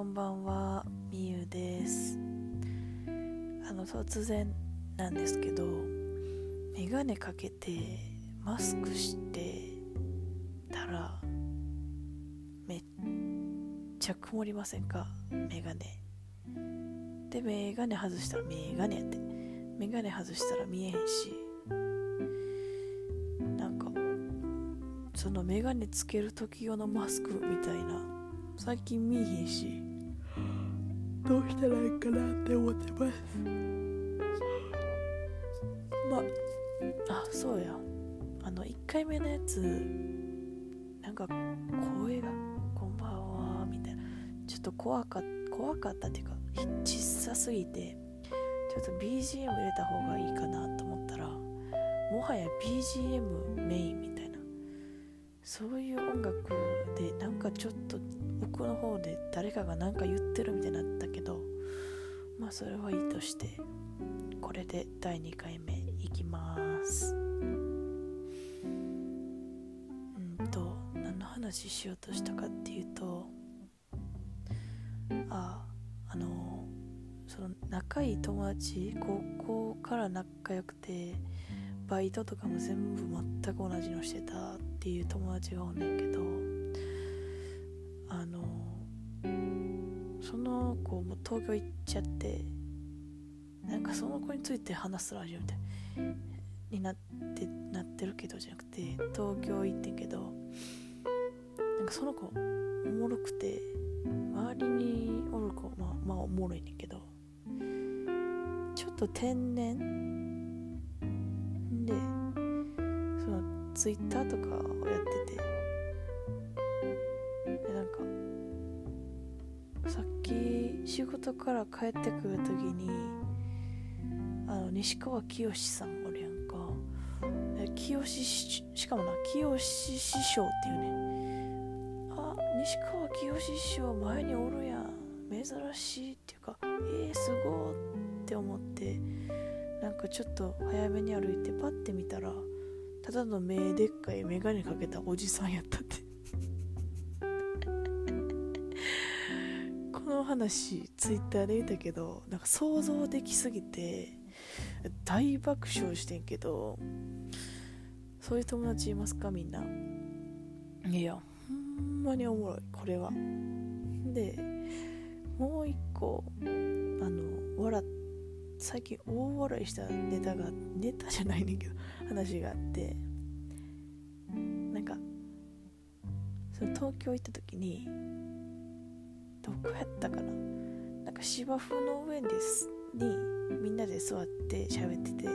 こんばんはみゆです。あの突然なんですけどメガネかけてマスクしてたらめっちゃ曇りませんか？メガネ。でメガネ外したらメガネって。メガネ外したら見えへんし。なんかそのメガネつける時用のマスクみたいな最近見えへんし。どうしたらいいかなって思ってます。まあそうや。あの1回目のやつなんか声が「こんばんは」みたいな。ちょっと怖かった怖かったっていうか小さすぎてちょっと BGM 入れた方がいいかなと思ったらもはや BGM メインみたいな。そういう音楽でなんかちょっと奥の方で誰かが何か言ってるみたいになったけどまあそれはいいとしてこれで第2回目いきます。うんと何の話しようとしたかっていうとああのその仲いい友達高校から仲良くてバイトとかも全部全く同じのしてたっていう友達がおんねんけどの子も東京行っちゃってなんかその子について話すラジオみたいになってなってるけどじゃなくて東京行ってんけどなんかその子おもろくて周りにおる子まあまあおもろいねんけどちょっと天然？でそのツイッターとかをやってて仕事から帰ってくる時にあの西川きよしさんおるやんか。清ししかもな清師匠っていうね。あ西川きよし師匠前におるやん。珍しいっていうかえー、すごーって思ってなんかちょっと早めに歩いてパッて見たらただの目でっかい眼鏡かけたおじさんやったって。の話ツイッターで見たけどなんか想像できすぎて大爆笑してんけどそういう友達いますか？みんな。いや。ほんまにおもろいこれは。でもう一個あの笑最近大笑いしたネタがネタじゃないねんけど話があってなんかその東京行った時にどこやったかな？なんか芝生の上ですにみんなで座って喋ってて。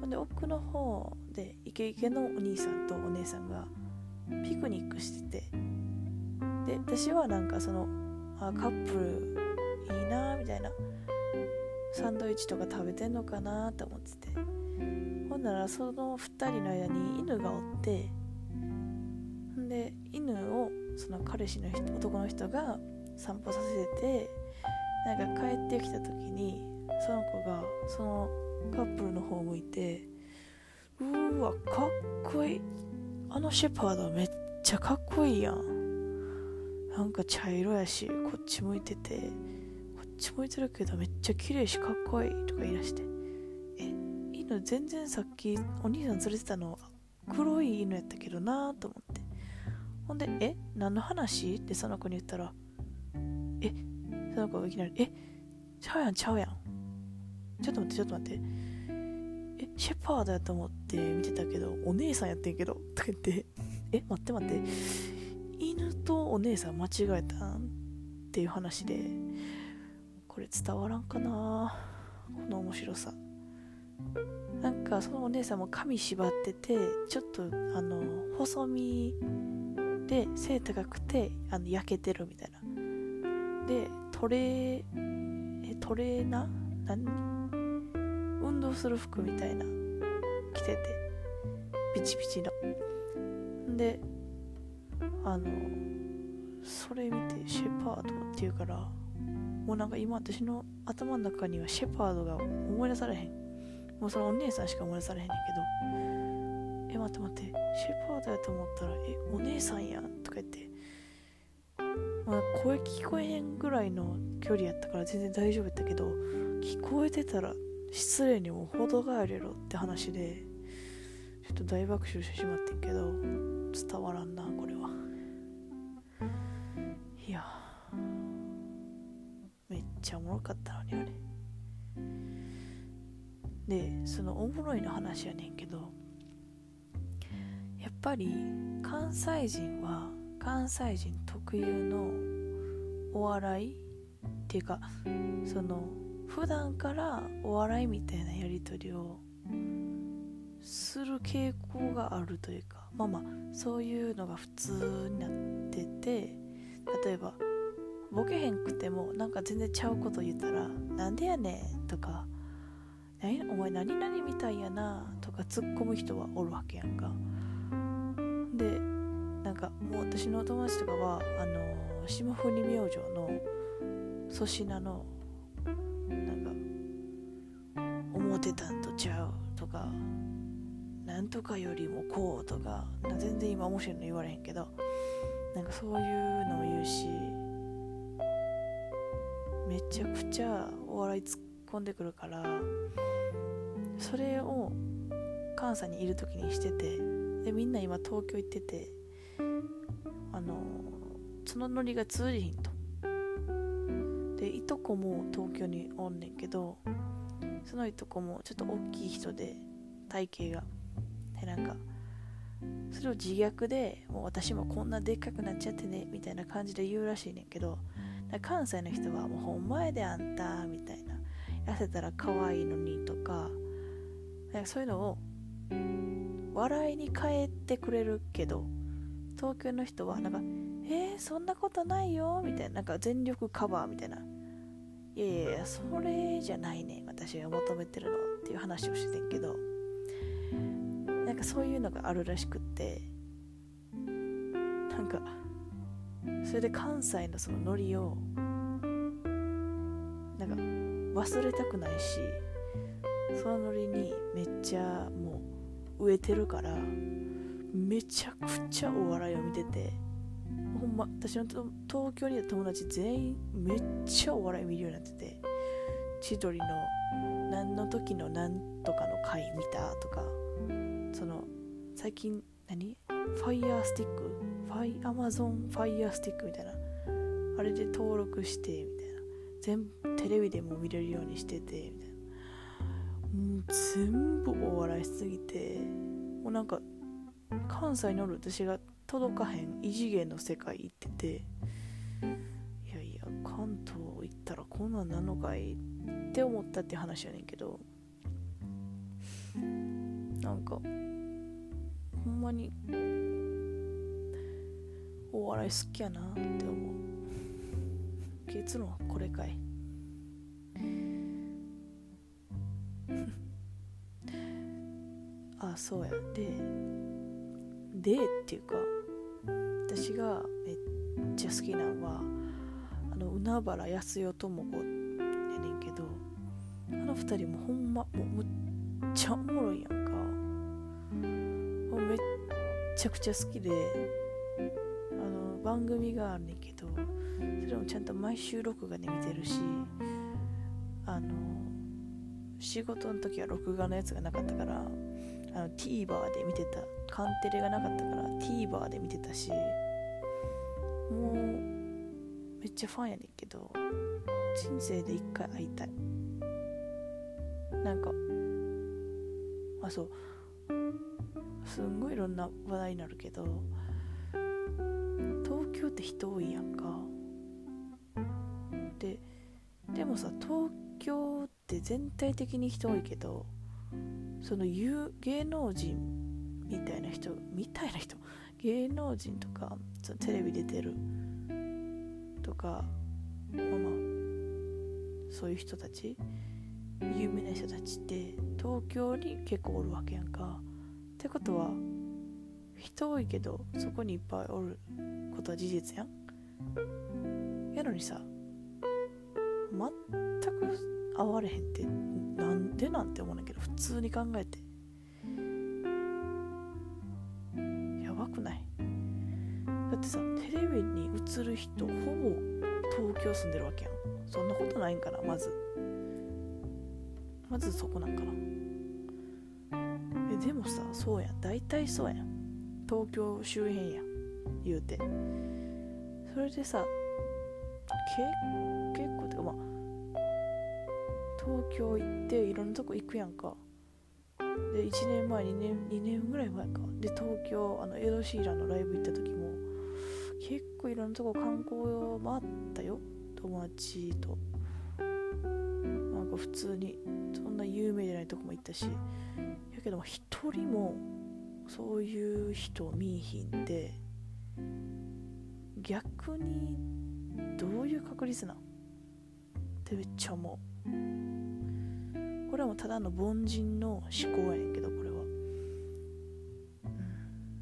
ほんで奥の方でイケイケのお兄さんとお姉さんがピクニックしてて。で私はなんかそのあカップルいいなみたいな。サンドイッチとか食べてんのかなと思ってて。ほんならその2人の間に犬がおって。んで犬をその彼氏の人男の人が散歩させててなんか帰ってきた時にその子がそのカップルの方向いてうーわかっこいい。あのシェパードめっちゃかっこいいやん。なんか茶色やしこっち向いててこっち向いてるけどめっちゃ綺麗しかっこいい。とか言い出して。え犬全然さっきお兄さん連れてたの黒い犬やったけどなーと思って。ほんで「え何の話?」ってその子に言ったら「えその子がいきなり「えちゃうやんちゃうやん。ちょっと待ってちょっと待って。えシェパードやと思って見てたけどお姉さんやってんけど」とか言って「え待って待って。犬とお姉さん間違えたん?」っていう話でこれ伝わらんかなこの面白さ。なんかそのお姉さんも髪縛っててちょっとあの細身で背高くてあの焼けてるみたいな。でトレートレーナー？何？運動する服みたいな。着てて。ピチピチの。であのそれ見てシェパードって言うからもうなんか今私の頭の中にはシェパードが思い出されへん。もうそのお姉さんしか思い出されへんねんけど。え待って待って。シェパードやと思ったらえお姉さんやんとか言って。まあ、声聞こえへんぐらいの距離やったから全然大丈夫やったけど聞こえてたら失礼にも程があれろって話でちょっと大爆笑してしまってんけど伝わらんなこれは。いやめっちゃおもろかったのにあれ。でそのおもろいの話やねんけどやっぱり関西人は関西人特有のお笑いっていうかその普段からお笑いみたいなやり取りをする傾向があるというかまあまあそういうのが普通になってて例えばボケへんくてもなんか全然ちゃうこと言ったら「なんでやねん」とか「お前何々みたいやな」とか突っ込む人はおるわけやんか。でなんかもう私のお友達とかはあの霜降り明星の粗品のなんか思ってたんとちゃうとかなんとかよりもこうとか全然今面白いの言われへんけどなんかそういうのを言うしめちゃくちゃお笑い突っ込んでくるからそれを関西にいる時にしててでみんな今東京行っててあのそのノリが通じひんと。でいとこも東京におんねんけどそのいとこもちょっと大きい人で体型がでなんか。それを自虐でもう私もこんなでっかくなっちゃってねみたいな感じで言うらしいねんけど関西の人はもうほんまやであんたみたいな。痩せたら可愛いのにとかそういうのを笑いに変えてくれるけど東京の人はなんか「えー、そんなことないよ」みたいななんか全力カバーみたいな「いやいやいやそれじゃないね私が求めてるの」っていう話をしてんけど。なんかそういうのがあるらしくって。なんかそれで関西のそのノリをなんか忘れたくないしそのノリにめっちゃもう植えてるからめちゃくちゃお笑いを見ててほんま私の東京にいた友達全員めっちゃお笑い見るようになってて千鳥の何の時の何とかの回見たとかその最近何？ Fire Stick？ファイアマゾン？ Fire Stick みたいな。あれで登録してみたいな。全部テレビでも見れるようにしててみたいな。もう全部お笑いしすぎてもうなんか関西におる私が届かへん異次元の世界行ってていやいや関東行ったらこんなんなのかいって思ったって話やねんけどなんかほんまにお笑い好きやなって思う。結論はこれかい。あそうや。ででっていうか私がめっちゃ好きなのはあの海原康代智子やねんけどあの二人もほんまもうむっちゃおもろいやんか。もうめっちゃくちゃ好きであの番組があるねんけどそれもちゃんと毎週録画で見てるしあの仕事の時は録画のやつがなかったからあの TVer で見てたカンテレがなかったから TVer で見てたしもうめっちゃファンやねんけど人生で一回会いたい。なんかあそう。すんごいいろんな話題になるけど東京って人多いやんか。ででもさ東京って全体的に人多いけどその芸能人みたいな人みたいな人芸能人とかそのテレビ出てるとかまあまあそういう人たち有名な人たちって東京に結構おるわけやんか。ってことは人多いけどそこにいっぱいおることは事実やん。やのにさ全く会われへんってなんで？なんて思うんだけど普通に考えて。やばくない？だってさテレビに映る人ほぼ東京住んでるわけやん。そんなことないんかなまず。まずそこなんかな。えでもさそうやん。大体そうやん。東京周辺やん言うて。それでさ結構東京行っていろんなとこ行くやんか。で1年前2年2年ぐらい前か。で東京あのエド・シーランのライブ行った時も結構いろんなとこ観光回ったよ。友達と。なんか普通にそんな有名じゃないとこも行ったし。やけど一人もそういう人見いひんで逆にどういう確率なん？ってめっちゃ思う。これはもうただの凡人の思考やんけどこれは。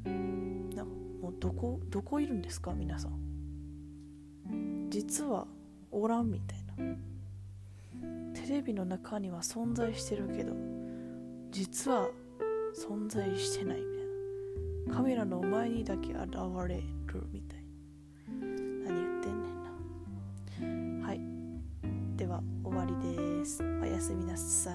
うん。なんかもうどこどこいるんですか皆さん。実はおらんみたいな。テレビの中には存在してるけど実は存在してないみたいな。カメラの前にだけ現れるみたいな。で